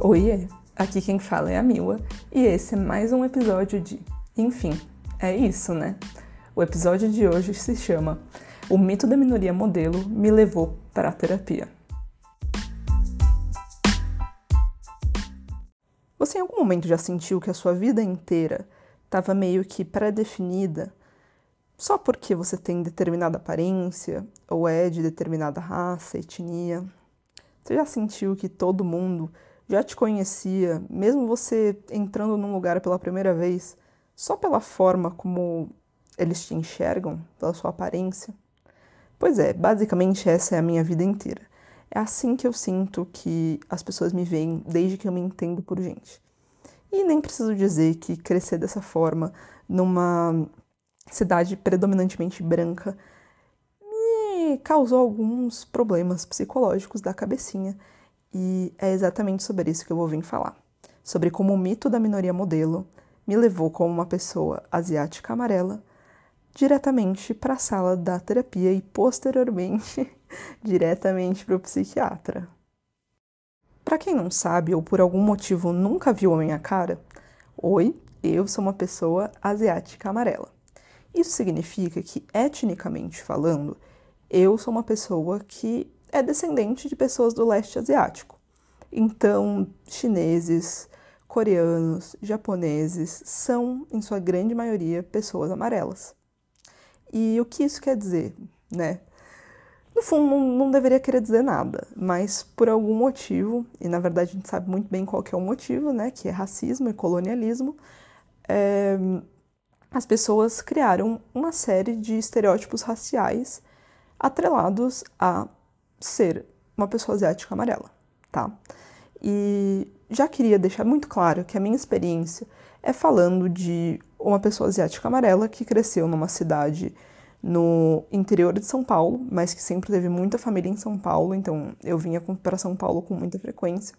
Oiê, aqui quem fala é a Mila e esse é mais um episódio de Enfim, é isso, né? O episódio de hoje se chama O mito da minoria modelo me levou para a terapia. Você em algum momento já sentiu que a sua vida inteira estava meio que pré-definida só porque você tem determinada aparência ou é de determinada raça, etnia? Você já sentiu que todo mundo já te conhecia, mesmo você entrando num lugar pela primeira vez, só pela forma como eles te enxergam, pela sua aparência? Pois é, basicamente essa é a minha vida inteira. É assim que eu sinto que as pessoas me veem desde que eu me entendo por gente. E nem preciso dizer que crescer dessa forma numa cidade predominantemente branca me causou alguns problemas psicológicos da cabecinha e é exatamente sobre isso que eu vou vir falar. Sobre como o mito da minoria modelo me levou como uma pessoa asiática amarela diretamente para a sala da terapia e posteriormente diretamente para o psiquiatra. Para quem não sabe ou por algum motivo nunca viu a minha cara, oi, eu sou uma pessoa asiática amarela. Isso significa que, etnicamente falando, eu sou uma pessoa que é descendente de pessoas do leste asiático. Então, chineses, coreanos, japoneses são, em sua grande maioria, pessoas amarelas. E o que isso quer dizer, né? No fundo, não, deveria querer dizer nada, mas por algum motivo, e na verdade a gente sabe muito bem qual é o motivo, né? Que é racismo e colonialismo, é, as pessoas criaram uma série de estereótipos raciais atrelados a ser uma pessoa asiática amarela, tá? E já queria deixar muito claro que a minha experiência é falando de uma pessoa asiática amarela que cresceu numa cidade no interior de São Paulo, mas que sempre teve muita família em São Paulo, então eu vinha para São Paulo com muita frequência.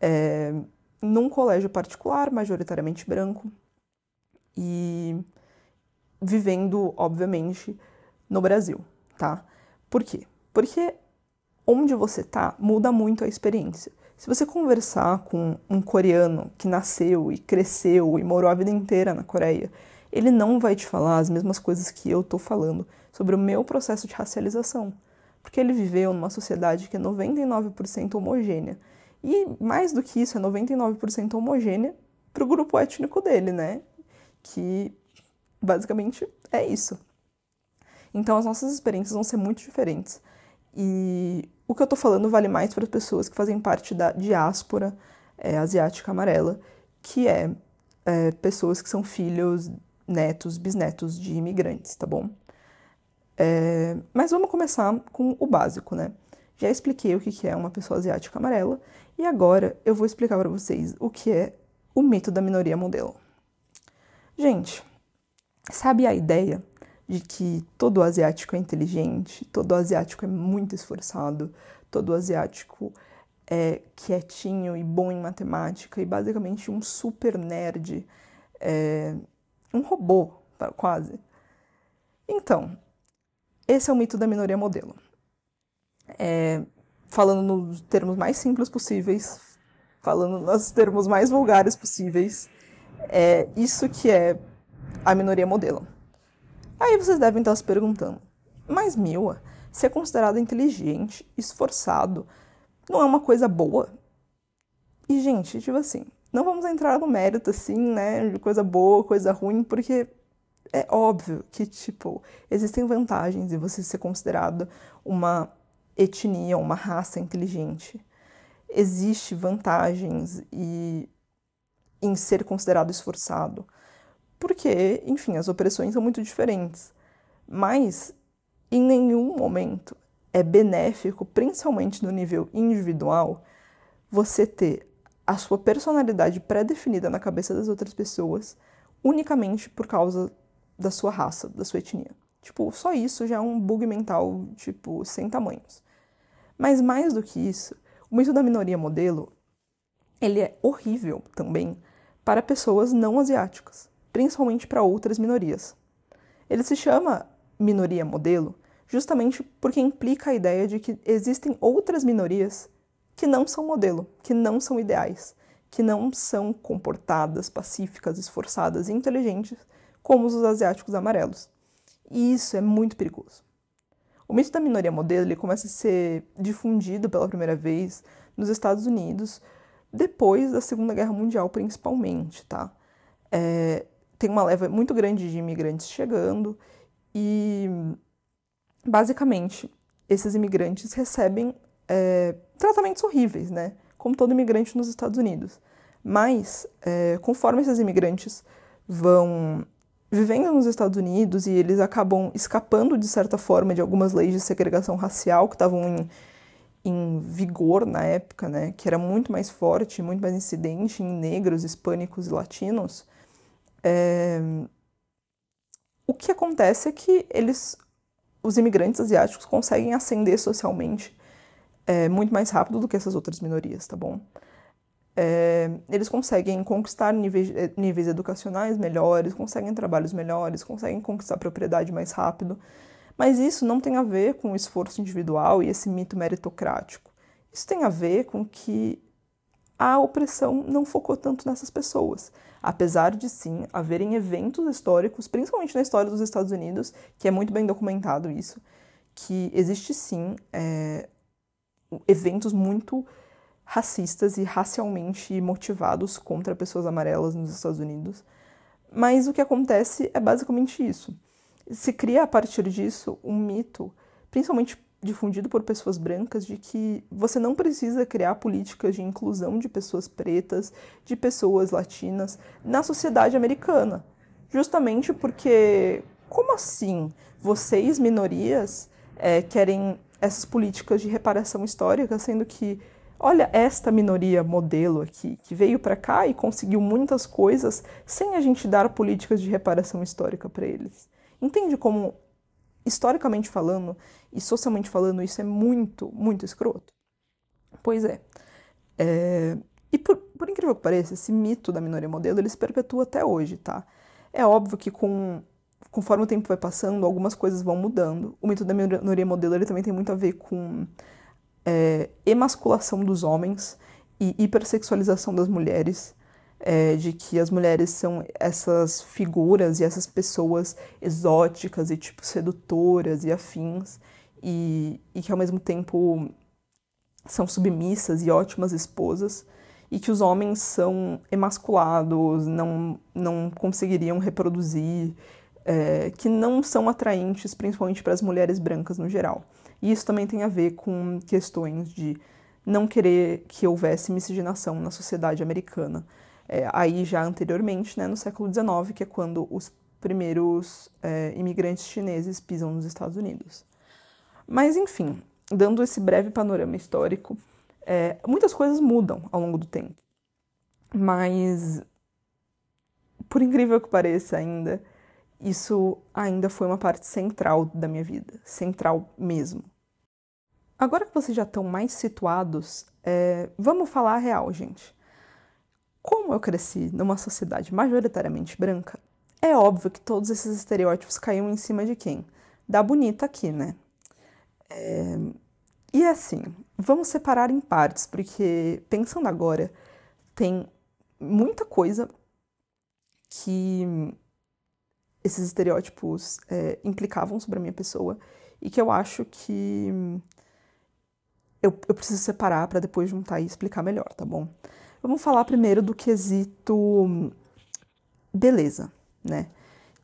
É, num colégio particular, majoritariamente branco, e vivendo, obviamente, no Brasil, tá? Por quê? Porque onde você tá muda muito a experiência. Se você conversar com um coreano que nasceu e cresceu e morou a vida inteira na Coreia, ele não vai te falar as mesmas coisas que eu tô falando sobre o meu processo de racialização, porque ele viveu numa sociedade que é 99% homogênea. E mais do que isso, é 99% homogênea pro grupo étnico dele, né? Que basicamente é isso. Então as nossas experiências vão ser muito diferentes. E o que eu tô falando vale mais para as pessoas que fazem parte da diáspora é, asiática amarela, que é, é, pessoas que são filhos, netos, bisnetos de imigrantes, tá bom? É, mas vamos começar com o básico, né? Já expliquei o que é uma pessoa asiática amarela e agora eu vou explicar para vocês o que é o mito da minoria modelo. Gente, sabe a ideia de que todo asiático é inteligente, todo asiático é muito esforçado, todo asiático é quietinho e bom em matemática e basicamente um super nerd, é, um robô, quase. Então, esse é o mito da minoria modelo. É, falando nos termos mais simples possíveis, falando nos termos mais vulgares possíveis, é isso que é a minoria modelo. Aí vocês devem estar se perguntando: mas Mila, ser considerado inteligente, esforçado, não é uma coisa boa? E, gente, tipo assim, não vamos entrar no mérito, assim, né, de coisa boa, coisa ruim, porque é óbvio que, tipo, existem vantagens em você ser considerado uma etnia, uma raça inteligente. Existe vantagens e em ser considerado esforçado porque, enfim, as opressões são muito diferentes. Mas em nenhum momento é benéfico, principalmente no nível individual, você ter a sua personalidade pré-definida na cabeça das outras pessoas unicamente por causa da sua raça, da sua etnia. Tipo, só isso já é um bug mental, tipo, sem tamanhos. Mas mais do que isso, o mito da minoria modelo, ele é horrível também para pessoas não asiáticas principalmente para outras minorias. Ele se chama minoria modelo justamente porque implica a ideia de que existem outras minorias que não são modelo, que não são ideais, que não são comportadas, pacíficas, esforçadas e inteligentes como os asiáticos amarelos. E isso é muito perigoso. O mito da minoria modelo ele começa a ser difundido pela primeira vez nos Estados Unidos depois da Segunda Guerra Mundial, principalmente, tá? É, tem uma leva muito grande de imigrantes chegando e, basicamente, esses imigrantes recebem é, tratamentos horríveis, né? Como todo imigrante nos Estados Unidos. Mas, é, conforme esses imigrantes vão vivendo nos Estados Unidos e eles acabam escapando, de certa forma, de algumas leis de segregação racial que estavam em, em vigor na época, né? Que era muito mais forte, muito mais incidente em negros, hispânicos e latinos. É... O que acontece é que eles, os imigrantes asiáticos, conseguem ascender socialmente é, muito mais rápido do que essas outras minorias, tá bom? É, eles conseguem conquistar níveis, é, níveis educacionais melhores, conseguem trabalhos melhores, conseguem conquistar propriedade mais rápido, mas isso não tem a ver com o esforço individual e esse mito meritocrático. Isso tem a ver com que a opressão não focou tanto nessas pessoas, apesar de sim haverem eventos históricos, principalmente na história dos Estados Unidos, que é muito bem documentado isso, que existe sim é, eventos muito racistas e racialmente motivados contra pessoas amarelas nos Estados Unidos. Mas o que acontece é basicamente isso. Se cria a partir disso um mito, principalmente difundido por pessoas brancas, de que você não precisa criar políticas de inclusão de pessoas pretas, de pessoas latinas na sociedade americana. Justamente porque, como assim vocês, minorias, é, querem essas políticas de reparação histórica, sendo que, olha, esta minoria modelo aqui, que veio para cá e conseguiu muitas coisas sem a gente dar políticas de reparação histórica para eles. Entende como, historicamente falando e socialmente falando, isso é muito, muito escroto? Pois é. é... E por, por incrível que pareça, esse mito da minoria modelo, ele se perpetua até hoje, tá? É óbvio que com conforme o tempo vai passando, algumas coisas vão mudando. O mito da minoria modelo ele também tem muito a ver com é, emasculação dos homens e hipersexualização das mulheres, é, de que as mulheres são essas figuras e essas pessoas exóticas e tipo sedutoras e afins, e, e que ao mesmo tempo são submissas e ótimas esposas e que os homens são emasculados, não, não conseguiriam reproduzir é, que não são atraentes, principalmente para as mulheres brancas no geral. E isso também tem a ver com questões de não querer que houvesse miscigenação na sociedade americana. É, aí já anteriormente, né, no século XIX, que é quando os primeiros é, imigrantes chineses pisam nos Estados Unidos. Mas enfim, dando esse breve panorama histórico, é, muitas coisas mudam ao longo do tempo. Mas, por incrível que pareça ainda, isso ainda foi uma parte central da minha vida, central mesmo. Agora que vocês já estão mais situados, é, vamos falar a real, gente. Como eu cresci numa sociedade majoritariamente branca, é óbvio que todos esses estereótipos caíam em cima de quem? Da bonita aqui, né? É... E assim, vamos separar em partes, porque pensando agora, tem muita coisa que esses estereótipos é, implicavam sobre a minha pessoa e que eu acho que eu, eu preciso separar para depois juntar e explicar melhor, tá bom? Vamos falar primeiro do quesito beleza, né?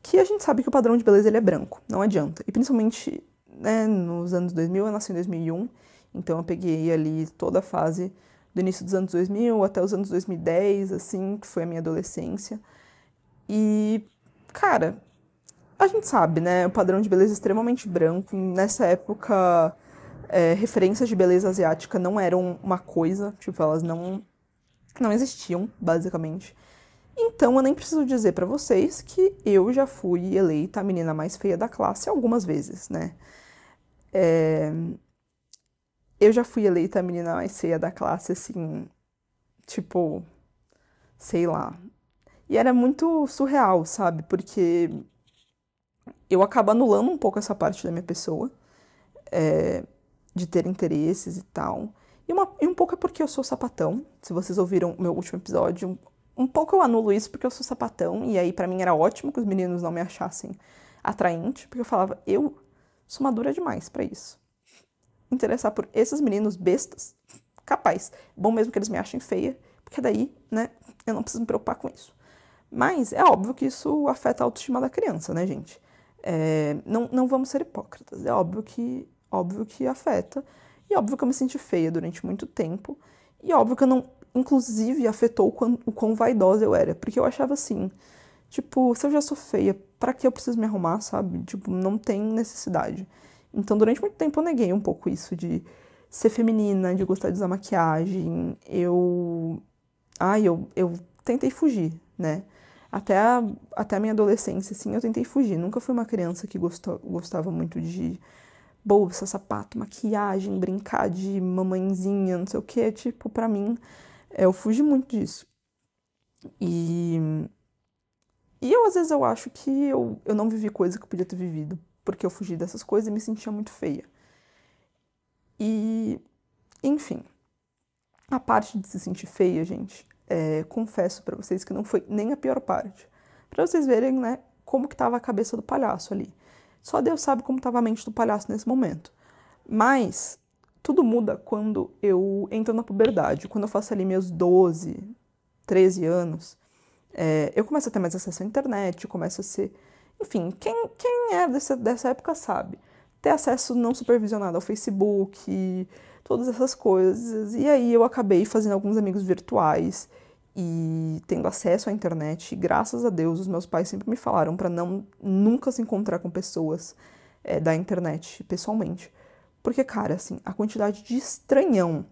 Que a gente sabe que o padrão de beleza ele é branco, não adianta. E principalmente né, nos anos 2000, eu nasci em 2001, então eu peguei ali toda a fase do início dos anos 2000 até os anos 2010, assim, que foi a minha adolescência. E, cara, a gente sabe, né? O padrão de beleza é extremamente branco. Nessa época, é, referências de beleza asiática não eram uma coisa, tipo, elas não, não existiam, basicamente. Então, eu nem preciso dizer para vocês que eu já fui eleita a menina mais feia da classe algumas vezes, né? É... Eu já fui eleita a menina mais feia da classe, assim, tipo, sei lá. E era muito surreal, sabe? Porque eu acabo anulando um pouco essa parte da minha pessoa, é, de ter interesses e tal. E, uma, e um pouco é porque eu sou sapatão. Se vocês ouviram meu último episódio, um pouco eu anulo isso porque eu sou sapatão. E aí, para mim, era ótimo que os meninos não me achassem atraente, porque eu falava, eu sou madura demais para isso. Interessar por esses meninos bestas, capaz. Bom mesmo que eles me achem feia, porque daí, né, eu não preciso me preocupar com isso. Mas é óbvio que isso afeta a autoestima da criança, né, gente? É, não, não vamos ser hipócritas. É óbvio que, óbvio que afeta. E óbvio que eu me senti feia durante muito tempo. E óbvio que eu não, inclusive, afetou o quão, o quão vaidosa eu era. Porque eu achava assim, tipo, se eu já sou feia, para que eu preciso me arrumar, sabe? Tipo, não tem necessidade. Então, durante muito tempo eu neguei um pouco isso de ser feminina, de gostar de usar maquiagem. Eu. Ai, eu, eu tentei fugir, né? Até a, até a minha adolescência, assim, eu tentei fugir. Nunca fui uma criança que gostou, gostava muito de bolsa, sapato, maquiagem, brincar de mamãezinha, não sei o que, tipo, para mim, eu fugi muito disso. E, e eu, às vezes, eu acho que eu, eu não vivi coisa que eu podia ter vivido, porque eu fugi dessas coisas e me sentia muito feia. E, enfim, a parte de se sentir feia, gente, é, confesso para vocês que não foi nem a pior parte. Para vocês verem, né, como que tava a cabeça do palhaço ali. Só Deus sabe como estava a mente do palhaço nesse momento. Mas tudo muda quando eu entro na puberdade. Quando eu faço ali meus 12, 13 anos, é, eu começo a ter mais acesso à internet, começo a ser. Enfim, quem, quem é dessa, dessa época sabe. Ter acesso não supervisionado ao Facebook, todas essas coisas. E aí eu acabei fazendo alguns amigos virtuais e tendo acesso à internet, graças a Deus, os meus pais sempre me falaram para não nunca se encontrar com pessoas é, da internet pessoalmente. Porque, cara, assim, a quantidade de estranhão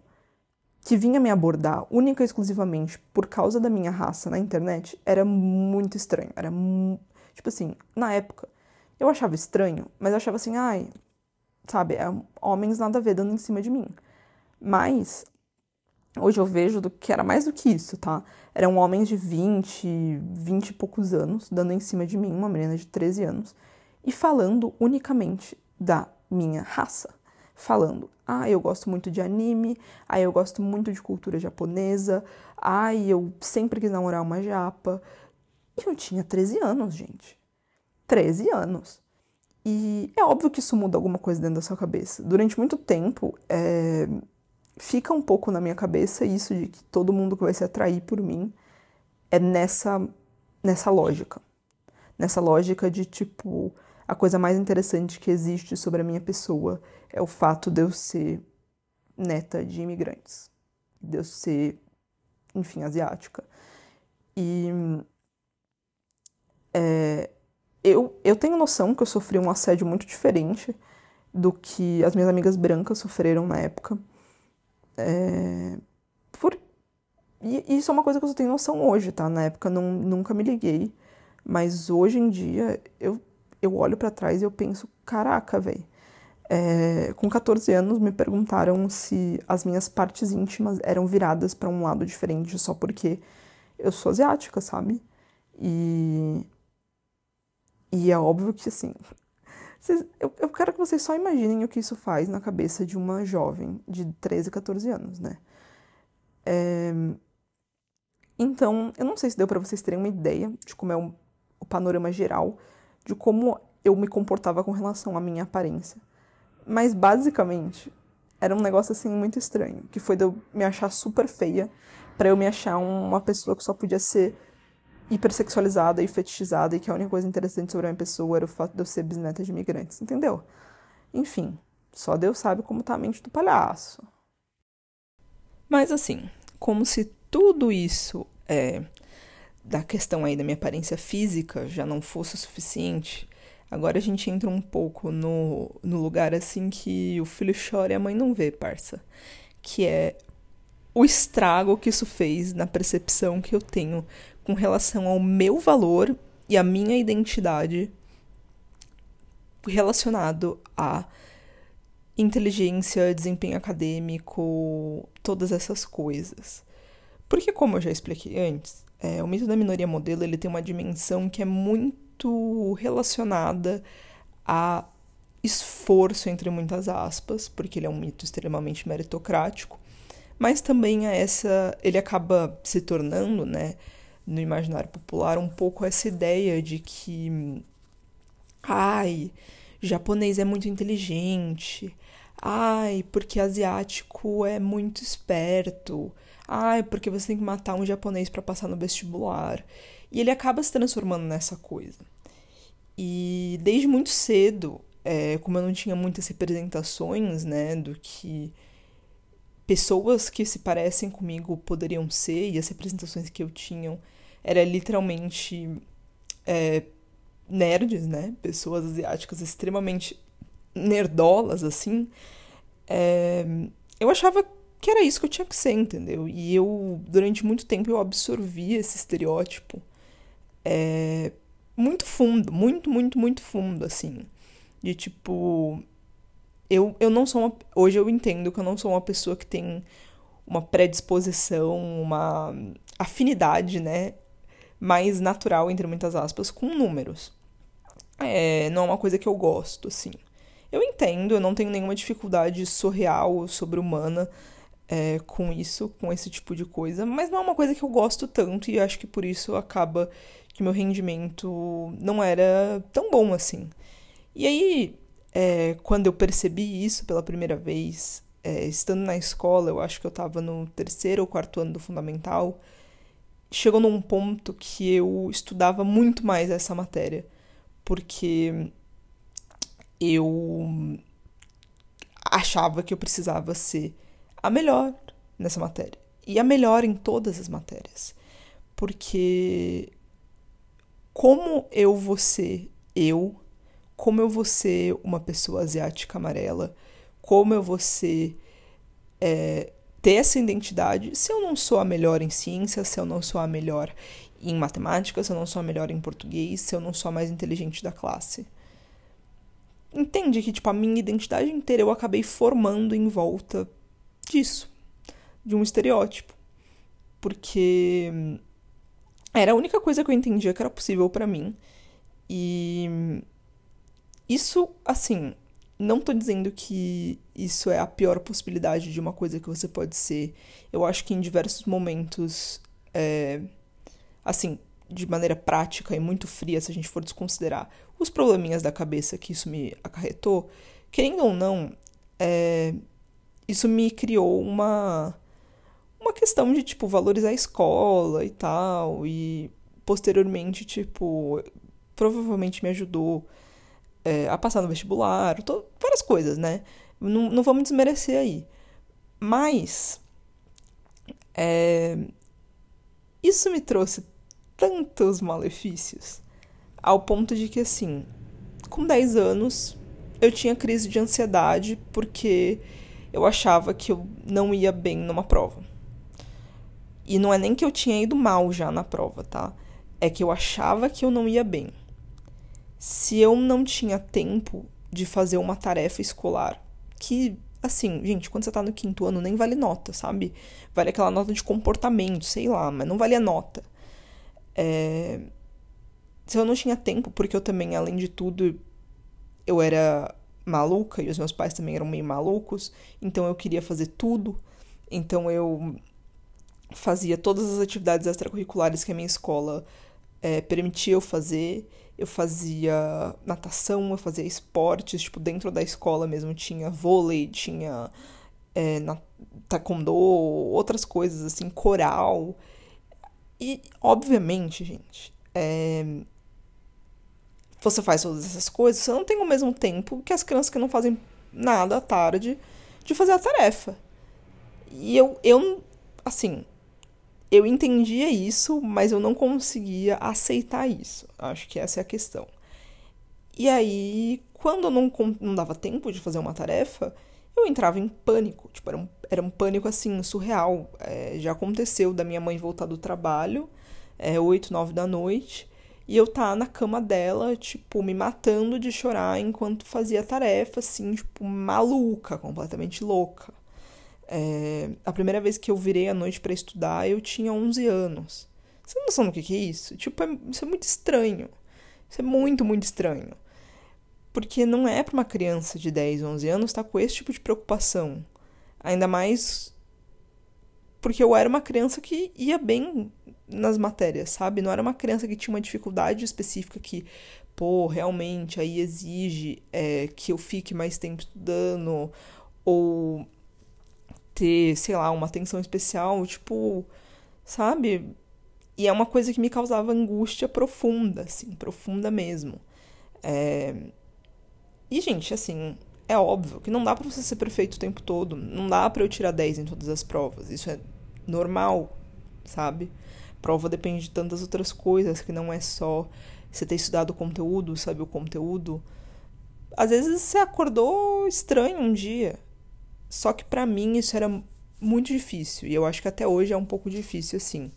que vinha me abordar única e exclusivamente por causa da minha raça na internet era muito estranho. Era tipo assim, na época eu achava estranho, mas eu achava assim, ai, sabe, é, homens nada a ver dando em cima de mim. Mas Hoje eu vejo do que era mais do que isso, tá? Eram homens de 20, 20 e poucos anos, dando em cima de mim, uma menina de 13 anos, e falando unicamente da minha raça. Falando, ah, eu gosto muito de anime, ah, eu gosto muito de cultura japonesa, ah, eu sempre quis namorar uma japa. E eu tinha 13 anos, gente. 13 anos. E é óbvio que isso muda alguma coisa dentro da sua cabeça. Durante muito tempo, é fica um pouco na minha cabeça isso de que todo mundo que vai se atrair por mim é nessa, nessa lógica. Nessa lógica de tipo, a coisa mais interessante que existe sobre a minha pessoa é o fato de eu ser neta de imigrantes, de eu ser, enfim, asiática. E é, eu, eu tenho noção que eu sofri um assédio muito diferente do que as minhas amigas brancas sofreram na época. É, por, e isso é uma coisa que eu só tenho noção hoje, tá? Na época não, nunca me liguei. Mas hoje em dia eu, eu olho para trás e eu penso, caraca, velho. É, com 14 anos me perguntaram se as minhas partes íntimas eram viradas para um lado diferente só porque eu sou asiática, sabe? E e é óbvio que assim, vocês, eu, eu quero que vocês só imaginem o que isso faz na cabeça de uma jovem de 13, 14 anos, né? É... Então, eu não sei se deu para vocês terem uma ideia de como é o, o panorama geral de como eu me comportava com relação à minha aparência. Mas basicamente era um negócio assim muito estranho, que foi de eu me achar super feia para eu me achar uma pessoa que só podia ser hipersexualizada e fetichizada e que a única coisa interessante sobre a minha pessoa era o fato de eu ser bisneta de imigrantes, entendeu? Enfim, só Deus sabe como tá a mente do palhaço. Mas assim, como se tudo isso é da questão aí da minha aparência física já não fosse o suficiente, agora a gente entra um pouco no, no lugar assim que o filho chora e a mãe não vê, parça. Que é o estrago que isso fez na percepção que eu tenho com relação ao meu valor e a minha identidade relacionado a inteligência, desempenho acadêmico, todas essas coisas. Porque, como eu já expliquei antes, é, o mito da minoria modelo ele tem uma dimensão que é muito relacionada a esforço, entre muitas aspas, porque ele é um mito extremamente meritocrático, mas também a essa ele acaba se tornando, né, no imaginário popular um pouco essa ideia de que ai, japonês é muito inteligente. Ai, porque asiático é muito esperto. Ai, porque você tem que matar um japonês para passar no vestibular. E ele acaba se transformando nessa coisa. E desde muito cedo, é, como eu não tinha muitas representações, né, do que pessoas que se parecem comigo poderiam ser, e as representações que eu tinha era literalmente é, nerds, né, pessoas asiáticas extremamente nerdolas, assim, é, eu achava que era isso que eu tinha que ser, entendeu? E eu, durante muito tempo, eu absorvi esse estereótipo é, muito fundo, muito, muito, muito fundo, assim. De tipo. Eu, eu não sou uma. Hoje eu entendo que eu não sou uma pessoa que tem uma predisposição, uma afinidade, né? Mais natural, entre muitas aspas, com números. É, não é uma coisa que eu gosto, assim. Eu entendo, eu não tenho nenhuma dificuldade surreal, sobre-humana é, com isso, com esse tipo de coisa, mas não é uma coisa que eu gosto tanto e acho que por isso acaba que meu rendimento não era tão bom assim. E aí, é, quando eu percebi isso pela primeira vez, é, estando na escola, eu acho que eu estava no terceiro ou quarto ano do fundamental, chegou num ponto que eu estudava muito mais essa matéria, porque eu achava que eu precisava ser a melhor nessa matéria e a melhor em todas as matérias. Porque como eu vou ser eu, como eu vou ser uma pessoa asiática amarela, como eu vou ser é, ter essa identidade se eu não sou a melhor em ciência, se eu não sou a melhor em matemática, se eu não sou a melhor em português, se eu não sou a mais inteligente da classe entende que, tipo, a minha identidade inteira eu acabei formando em volta disso, de um estereótipo. Porque era a única coisa que eu entendia que era possível para mim. E isso, assim, não tô dizendo que isso é a pior possibilidade de uma coisa que você pode ser. Eu acho que em diversos momentos, é, assim, de maneira prática e muito fria, se a gente for desconsiderar os probleminhas da cabeça que isso me acarretou, querendo ou não, é, isso me criou uma uma questão de tipo valorizar a escola e tal e posteriormente tipo provavelmente me ajudou é, a passar no vestibular, tô, várias coisas, né? Não, não vamos desmerecer aí. Mas é, isso me trouxe tantos malefícios ao ponto de que, assim, com 10 anos, eu tinha crise de ansiedade porque eu achava que eu não ia bem numa prova. E não é nem que eu tinha ido mal já na prova, tá? É que eu achava que eu não ia bem. Se eu não tinha tempo de fazer uma tarefa escolar, que, assim, gente, quando você tá no quinto ano nem vale nota, sabe? Vale aquela nota de comportamento, sei lá, mas não vale a nota. É se eu não tinha tempo, porque eu também, além de tudo, eu era maluca e os meus pais também eram meio malucos, então eu queria fazer tudo. Então eu fazia todas as atividades extracurriculares que a minha escola é, permitia eu fazer. Eu fazia natação, eu fazia esportes, tipo, dentro da escola mesmo tinha vôlei, tinha é, na, taekwondo, outras coisas assim, coral. E, obviamente, gente, é, você faz todas essas coisas, você não tem o mesmo tempo que as crianças que não fazem nada à tarde de fazer a tarefa. E eu, eu assim, eu entendia isso, mas eu não conseguia aceitar isso. Acho que essa é a questão. E aí, quando eu não, não dava tempo de fazer uma tarefa, eu entrava em pânico. Tipo, era um, era um pânico assim, surreal. É, já aconteceu da minha mãe voltar do trabalho, é, 8, 9 da noite, e eu tá na cama dela, tipo, me matando de chorar enquanto fazia tarefa, assim, tipo, maluca, completamente louca. É, a primeira vez que eu virei à noite para estudar, eu tinha 11 anos. Você não noção do que, que é isso? Tipo, é, isso é muito estranho. Isso é muito, muito estranho. Porque não é para uma criança de 10, 11 anos estar tá com esse tipo de preocupação. Ainda mais porque eu era uma criança que ia bem nas matérias, sabe? Não era uma criança que tinha uma dificuldade específica que, pô, realmente aí exige é, que eu fique mais tempo estudando ou ter, sei lá, uma atenção especial, tipo, sabe? E é uma coisa que me causava angústia profunda, assim, profunda mesmo. É... E, gente, assim, é óbvio que não dá para você ser perfeito o tempo todo. Não dá para eu tirar 10 em todas as provas. Isso é normal, sabe? Prova depende de tantas outras coisas que não é só você ter estudado o conteúdo, saber o conteúdo. Às vezes você acordou estranho um dia. Só que para mim isso era muito difícil. E eu acho que até hoje é um pouco difícil, assim.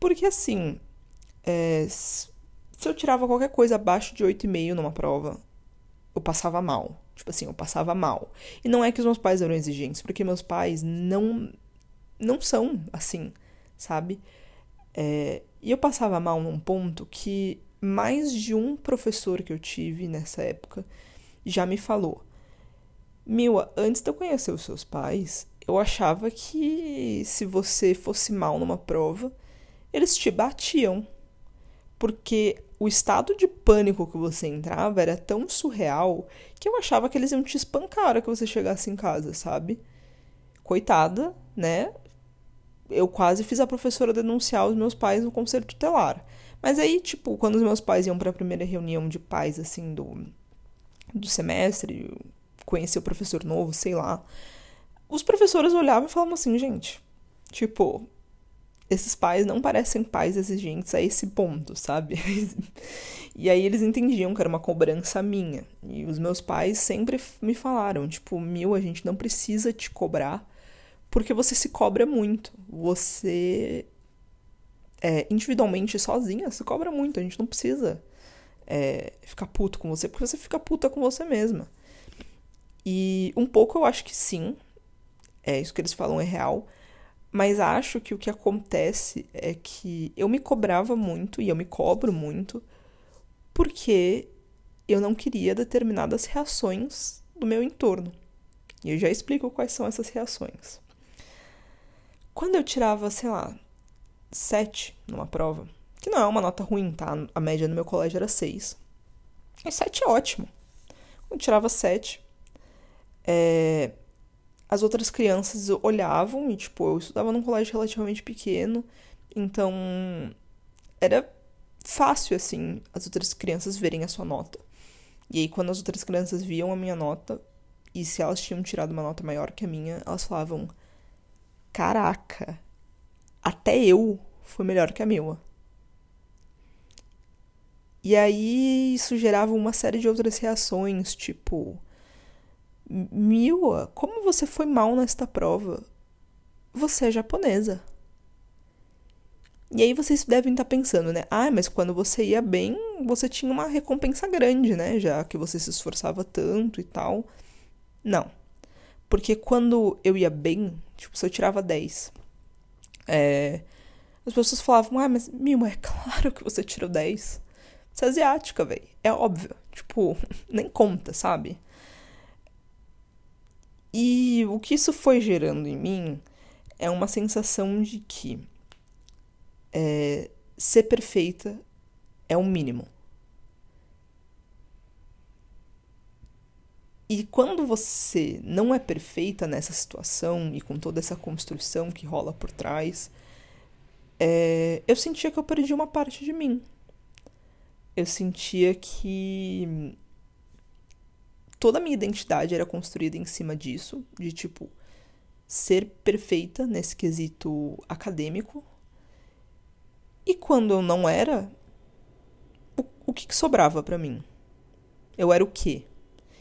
Porque, assim, é, se eu tirava qualquer coisa abaixo de 8,5 numa prova, eu passava mal. Tipo assim, eu passava mal. E não é que os meus pais eram exigentes, porque meus pais não não são assim, sabe? É, e eu passava mal num ponto que mais de um professor que eu tive nessa época já me falou: Mila, antes de eu conhecer os seus pais, eu achava que se você fosse mal numa prova, eles te batiam. Porque o estado de pânico que você entrava era tão surreal que eu achava que eles iam te espancar a hora que você chegasse em casa, sabe? Coitada, né? Eu quase fiz a professora denunciar os meus pais no conselho tutelar. Mas aí, tipo, quando os meus pais iam para a primeira reunião de pais, assim, do, do semestre, conhecer o professor novo, sei lá, os professores olhavam e falavam assim, gente, tipo, esses pais não parecem pais exigentes a esse ponto, sabe? e aí eles entendiam que era uma cobrança minha. E os meus pais sempre me falaram, tipo, Mil, a gente não precisa te cobrar porque você se cobra muito. Você é, individualmente, sozinha, se cobra muito. A gente não precisa é, ficar puto com você, porque você fica puta com você mesma. E um pouco eu acho que sim, é isso que eles falam é real. Mas acho que o que acontece é que eu me cobrava muito e eu me cobro muito porque eu não queria determinadas reações do meu entorno. E eu já explico quais são essas reações. Quando eu tirava, sei lá, 7 numa prova, que não é uma nota ruim, tá? A média no meu colégio era 6. E 7 é ótimo. Quando eu tirava 7, é, as outras crianças olhavam e, tipo, eu estudava num colégio relativamente pequeno, então era fácil, assim, as outras crianças verem a sua nota. E aí, quando as outras crianças viam a minha nota, e se elas tinham tirado uma nota maior que a minha, elas falavam: Caraca, até eu fui melhor que a minha. E aí isso gerava uma série de outras reações, tipo Miwa, como você foi mal nesta prova? Você é japonesa. E aí vocês devem estar pensando, né? Ah, mas quando você ia bem, você tinha uma recompensa grande, né? Já que você se esforçava tanto e tal. Não. Porque quando eu ia bem, tipo, se eu tirava 10, é... as pessoas falavam, ah, mas Mima, é claro que você tirou 10. Você é asiática, velho. É óbvio. Tipo, nem conta, sabe? E o que isso foi gerando em mim é uma sensação de que é, ser perfeita é o mínimo. E quando você não é perfeita nessa situação e com toda essa construção que rola por trás, é, eu sentia que eu perdi uma parte de mim. Eu sentia que toda a minha identidade era construída em cima disso, de tipo ser perfeita nesse quesito acadêmico. E quando eu não era, o, o que, que sobrava para mim? Eu era o quê?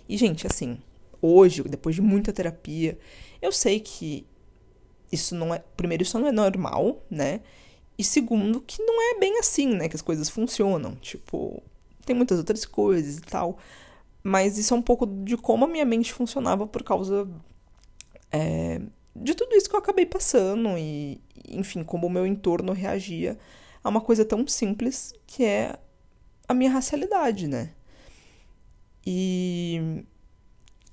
E gente, assim, hoje, depois de muita terapia, eu sei que isso não é, primeiro isso não é normal, né? E segundo, que não é bem assim, né, que as coisas funcionam, tipo, tem muitas outras coisas e tal. Mas isso é um pouco de como a minha mente funcionava por causa é, de tudo isso que eu acabei passando e, enfim, como o meu entorno reagia a uma coisa tão simples que é a minha racialidade, né? E,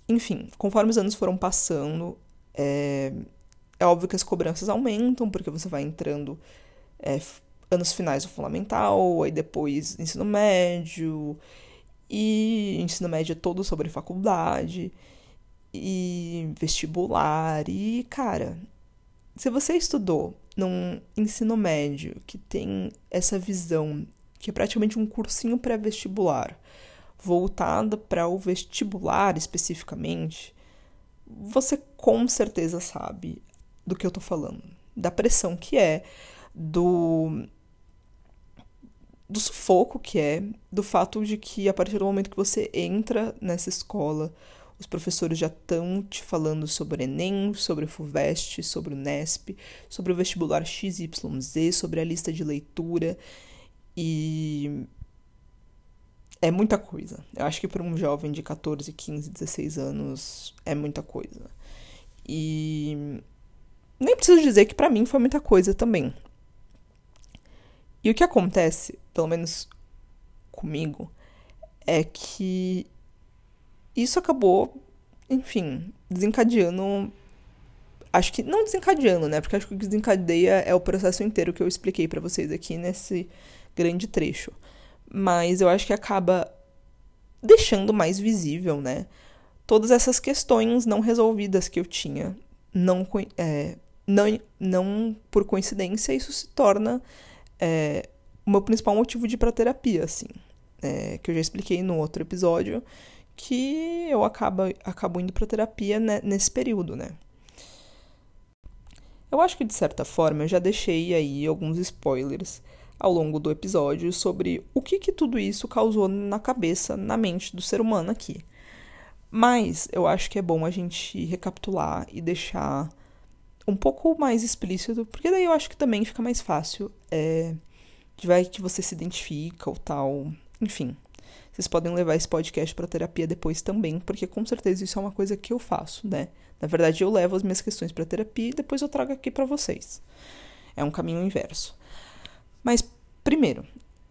enfim, conforme os anos foram passando, é, é óbvio que as cobranças aumentam, porque você vai entrando é, anos finais do fundamental, aí depois ensino médio, e ensino médio é todo sobre faculdade, e vestibular, e cara, se você estudou num ensino médio que tem essa visão, que é praticamente um cursinho pré-vestibular, voltado para o vestibular especificamente, você com certeza sabe do que eu tô falando, da pressão que é, do do sufoco que é, do fato de que a partir do momento que você entra nessa escola, os professores já estão te falando sobre Enem, sobre o FUVEST, sobre o NESP, sobre o vestibular XYZ, sobre a lista de leitura e é muita coisa. Eu acho que para um jovem de 14, 15, 16 anos é muita coisa. E nem preciso dizer que para mim foi muita coisa também. E o que acontece, pelo menos comigo, é que isso acabou, enfim, desencadeando. Acho que não desencadeando, né? Porque acho que o que desencadeia é o processo inteiro que eu expliquei para vocês aqui nesse grande trecho. Mas eu acho que acaba deixando mais visível, né? Todas essas questões não resolvidas que eu tinha. Não, é, não, não por coincidência, isso se torna é, o meu principal motivo de ir pra terapia, assim. É, que eu já expliquei no outro episódio, que eu acabo, acabo indo pra terapia né, nesse período, né? Eu acho que de certa forma eu já deixei aí alguns spoilers ao longo do episódio sobre o que, que tudo isso causou na cabeça, na mente do ser humano aqui. Mas eu acho que é bom a gente recapitular e deixar um pouco mais explícito, porque daí eu acho que também fica mais fácil. É, vai que você se identifica ou tal. Enfim. Vocês podem levar esse podcast para terapia depois também, porque com certeza isso é uma coisa que eu faço, né? Na verdade, eu levo as minhas questões para terapia e depois eu trago aqui para vocês. É um caminho inverso. Mas, primeiro,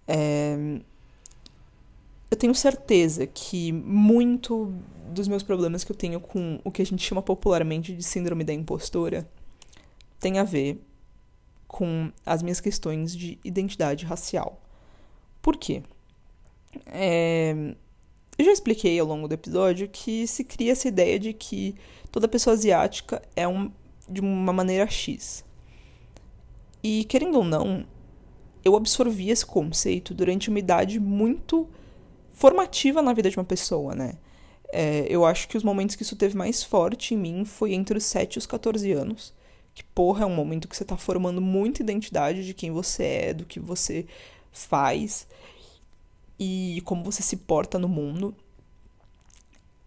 é... eu tenho certeza que muito dos meus problemas que eu tenho com o que a gente chama popularmente de síndrome da impostora tem a ver com as minhas questões de identidade racial. Por quê? É, eu já expliquei ao longo do episódio que se cria essa ideia de que toda pessoa asiática é um, de uma maneira X. E, querendo ou não, eu absorvi esse conceito durante uma idade muito formativa na vida de uma pessoa, né? É, eu acho que os momentos que isso teve mais forte em mim foi entre os 7 e os 14 anos. Que, porra, é um momento que você tá formando muita identidade de quem você é, do que você faz e como você se porta no mundo.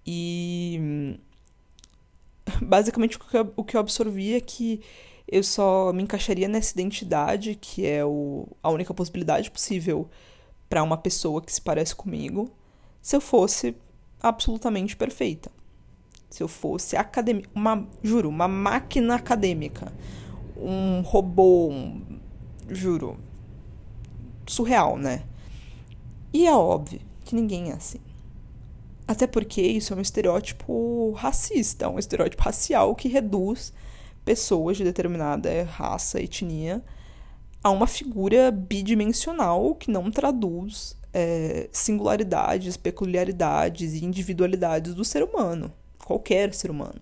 E basicamente o que eu absorvi é que eu só me encaixaria nessa identidade, que é o, a única possibilidade possível para uma pessoa que se parece comigo, se eu fosse absolutamente perfeita. Se eu fosse acadêmica, uma, juro, uma máquina acadêmica, um robô, um, juro, surreal, né? E é óbvio que ninguém é assim. Até porque isso é um estereótipo racista, um estereótipo racial que reduz pessoas de determinada raça, etnia, a uma figura bidimensional que não traduz é, singularidades, peculiaridades e individualidades do ser humano, qualquer ser humano.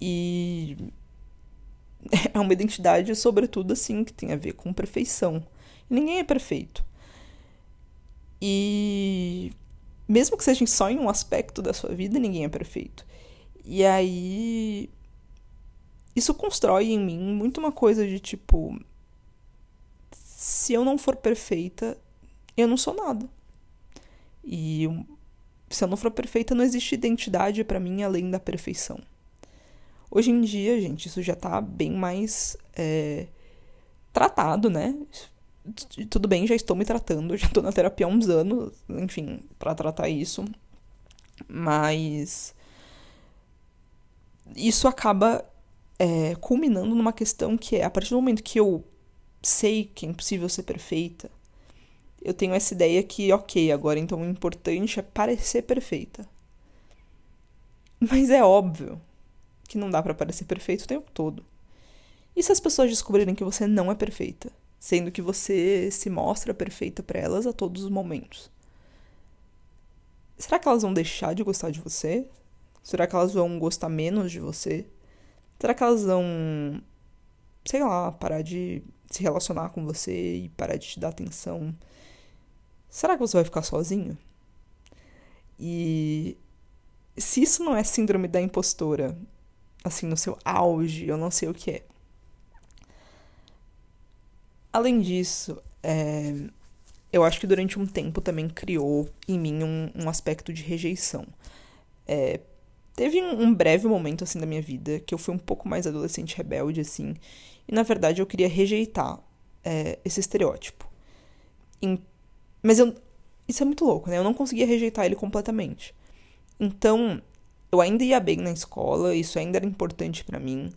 E é uma identidade, sobretudo, assim, que tem a ver com perfeição. Ninguém é perfeito. E mesmo que seja só em um aspecto da sua vida, ninguém é perfeito. E aí isso constrói em mim muito uma coisa de tipo se eu não for perfeita, eu não sou nada. E se eu não for perfeita, não existe identidade para mim além da perfeição. Hoje em dia, gente, isso já tá bem mais é, tratado, né? tudo bem, já estou me tratando, já estou na terapia há uns anos, enfim, para tratar isso. Mas isso acaba é, culminando numa questão que é a partir do momento que eu sei que é impossível ser perfeita, eu tenho essa ideia que, ok, agora então o importante é parecer perfeita. Mas é óbvio que não dá para parecer perfeito o tempo todo. E se as pessoas descobrirem que você não é perfeita, sendo que você se mostra perfeita para elas a todos os momentos? Será que elas vão deixar de gostar de você? Será que elas vão gostar menos de você? Será que elas vão, sei lá, parar de se relacionar com você e parar de te dar atenção? Será que você vai ficar sozinho? E se isso não é síndrome da impostora, assim, no seu auge, eu não sei o que é. Além disso, é, eu acho que durante um tempo também criou em mim um, um aspecto de rejeição. É, teve um, breve momento, assim, da minha vida que eu fui um pouco mais adolescente rebelde, assim, e na verdade eu queria rejeitar é, esse estereótipo. Em, mas eu, isso é muito louco, né? Eu não conseguia rejeitar ele completamente. Então, eu ainda ia bem na escola, isso ainda era importante para mim.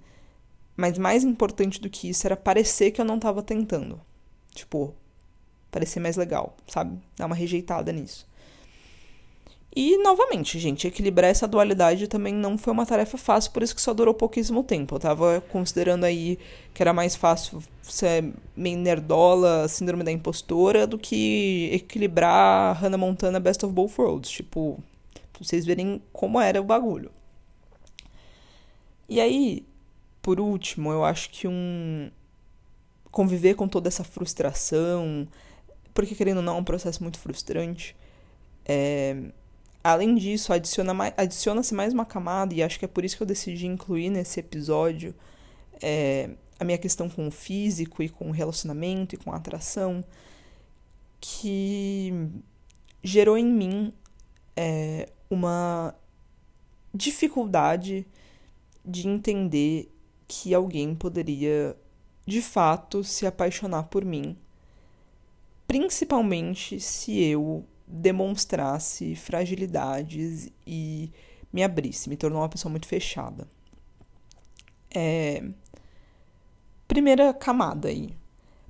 Mas mais importante do que isso era parecer que eu não tava tentando. Tipo, parecer mais legal, sabe? Dar uma rejeitada nisso. E, novamente, gente, equilibrar essa dualidade também não foi uma tarefa fácil, por isso que só durou pouquíssimo tempo. Eu tava considerando aí que era mais fácil ser meio nerdola, síndrome da impostora, do que equilibrar Hannah Montana Best of Both Worlds. Tipo, pra vocês verem como era o bagulho. E aí, por último, eu acho que um. Conviver com toda essa frustração, porque querendo ou não é um processo muito frustrante. É, além disso, adiciona mais, adiciona-se mais uma camada, e acho que é por isso que eu decidi incluir nesse episódio é, a minha questão com o físico e com o relacionamento e com a atração, que gerou em mim é, uma dificuldade de entender que alguém poderia de fato se apaixonar por mim, principalmente se eu demonstrasse fragilidades e me abrisse, me tornou uma pessoa muito fechada. É... Primeira camada aí.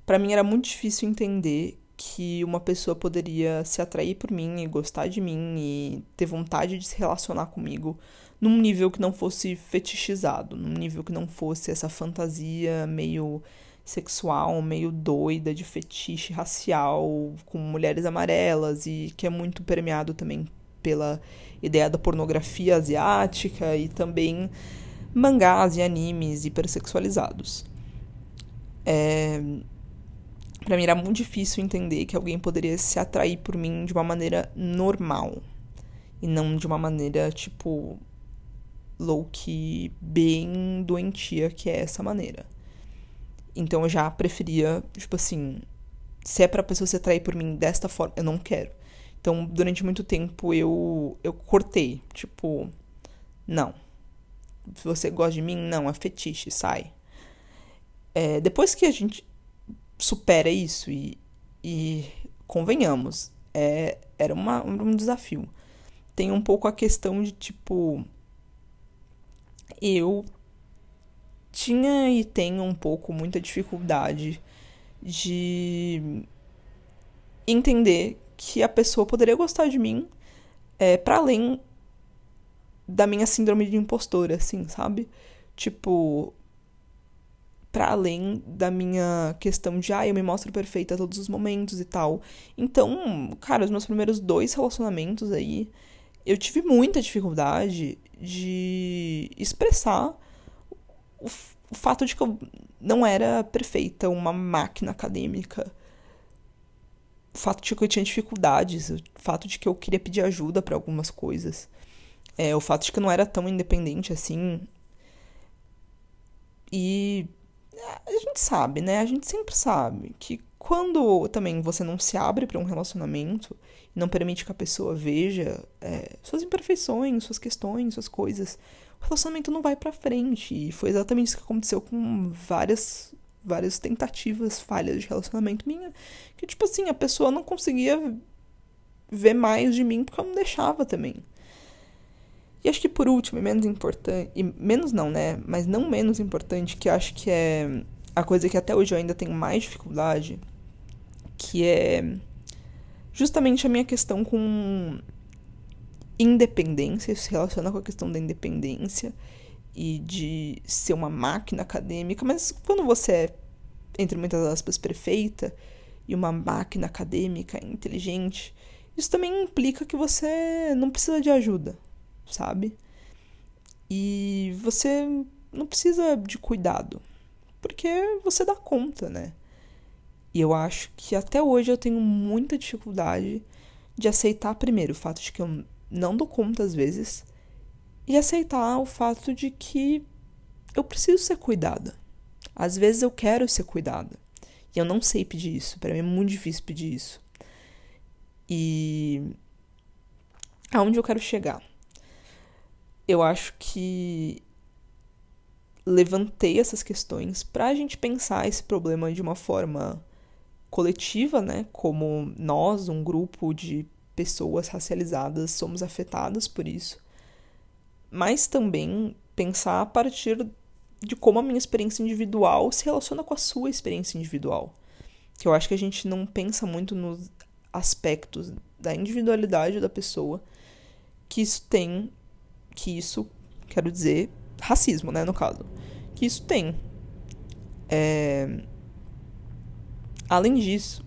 Para mim era muito difícil entender que uma pessoa poderia se atrair por mim e gostar de mim e ter vontade de se relacionar comigo num nível que não fosse fetichizado, num nível que não fosse essa fantasia meio sexual, meio doida de fetiche racial com mulheres amarelas e que é muito permeado também pela ideia da pornografia asiática e também mangás e animes hipersexualizados. É... Para mim era muito difícil entender que alguém poderia se atrair por mim de uma maneira normal e não de uma maneira tipo low-key bem doentia, que é essa maneira. Então eu já preferia, tipo assim, se é pra pessoa se atrair por mim desta forma, eu não quero. Então, durante muito tempo eu eu cortei, tipo, não. Se você gosta de mim, não, é fetiche, sai. É, depois que a gente supera isso e, e convenhamos, é, era uma, um desafio. Tem um pouco a questão de, tipo, eu tinha e tenho um pouco muita dificuldade de entender que a pessoa poderia gostar de mim é, para além da minha síndrome de impostora, assim, sabe? Tipo, para além da minha questão de, ah, eu me mostro perfeita a todos os momentos e tal. Então, cara, os meus primeiros dois relacionamentos aí, eu tive muita dificuldade de expressar o, o fato de que eu não era perfeita, uma máquina acadêmica. O fato de que eu tinha dificuldades, o fato de que eu queria pedir ajuda para algumas coisas. É, o fato de que eu não era tão independente assim. E a gente sabe, né? A gente sempre sabe que quando também você não se abre para um relacionamento e não permite que a pessoa veja é, suas imperfeições, suas questões, suas coisas, o relacionamento não vai para frente. E foi exatamente isso que aconteceu com várias várias tentativas, falhas de relacionamento minha, que tipo assim, a pessoa não conseguia ver mais de mim porque eu não deixava também. E acho que por último, e menos importante, e menos não, né, mas não menos importante, que acho que é a coisa que até hoje eu ainda tenho mais dificuldade, que é justamente a minha questão com independência, isso se relaciona com a questão da independência e de ser uma máquina acadêmica, mas quando você é, entre muitas aspas, perfeita e uma máquina acadêmica inteligente, isso também implica que você não precisa de ajuda, sabe? E você não precisa de cuidado, porque você dá conta, né? E eu acho que até hoje eu tenho muita dificuldade de aceitar primeiro o fato de que eu não dou conta às vezes e aceitar o fato de que eu preciso ser cuidada. Às vezes eu quero ser cuidada e eu não sei pedir isso, para mim é muito difícil pedir isso. E aonde eu quero chegar? Eu acho que levantei essas questões para a gente pensar esse problema de uma forma coletiva, né? Como nós, um grupo de pessoas racializadas, somos afetadas por isso. Mas também pensar a partir de como a minha experiência individual se relaciona com a sua experiência individual. Que eu acho que a gente não pensa muito nos aspectos da individualidade da pessoa que isso tem, que isso, quero dizer, racismo, né, no caso, que isso tem. É... Além disso,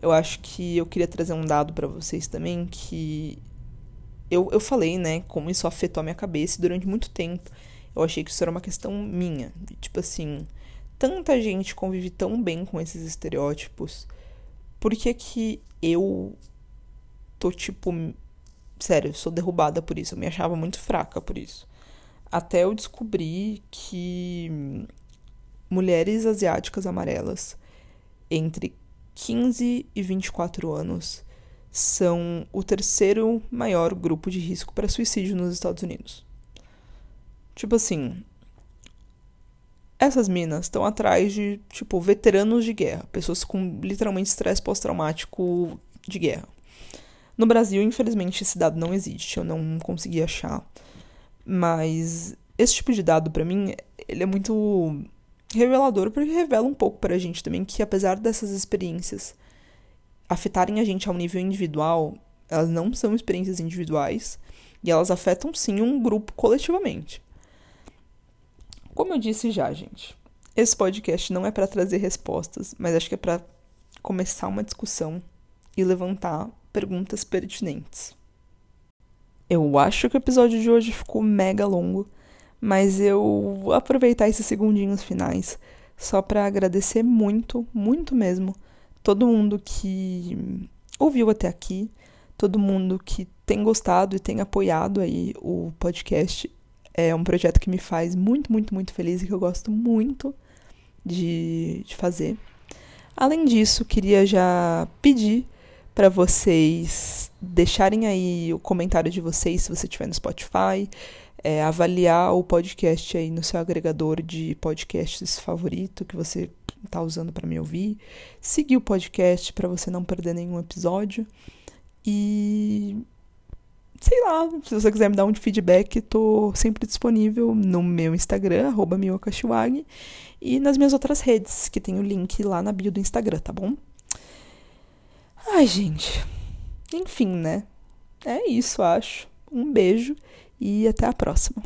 eu acho que eu queria trazer um dado para vocês também que eu, eu falei, né, como isso afetou a minha cabeça e durante muito tempo eu achei que isso era uma questão minha. Tipo assim, tanta gente convive tão bem com esses estereótipos, por que que eu tô tipo. Sério, sou derrubada por isso. Eu me achava muito fraca por isso. Até eu descobri que mulheres asiáticas amarelas entre 15 e 24 anos são o terceiro maior grupo de risco para suicídio nos Estados Unidos. Tipo assim, essas minas estão atrás de, tipo, veteranos de guerra, pessoas com literalmente estresse pós-traumático de guerra. No Brasil, infelizmente, esse dado não existe, eu não consegui achar. Mas esse tipo de dado, para mim, ele é muito revelador porque revela um pouco pra gente também que apesar dessas experiências afetarem a gente ao nível individual, elas não são experiências individuais e elas afetam sim um grupo coletivamente. Como eu disse já, gente, esse podcast não é para trazer respostas, mas acho que é para começar uma discussão e levantar perguntas pertinentes. Eu acho que o episódio de hoje ficou mega longo, mas eu vou aproveitar esses segundinhos finais só para agradecer muito, muito mesmo, todo mundo que ouviu até aqui, todo mundo que tem gostado e tem apoiado aí o podcast. É um projeto que me faz muito, muito, muito feliz e que eu gosto muito de, de fazer. Além disso, queria já pedir para vocês deixarem aí o comentário de vocês se você estiver no Spotify, é, avaliar o podcast aí no seu agregador de podcasts favorito que você está usando para me ouvir, seguir o podcast para você não perder nenhum episódio e sei lá, se você quiser me dar um feedback, estou sempre disponível no meu Instagram, arroba e nas minhas outras redes, que tem o link lá na bio do Instagram, tá bom? Ai, gente. Enfim, né? É isso, acho. Um beijo e até a próxima.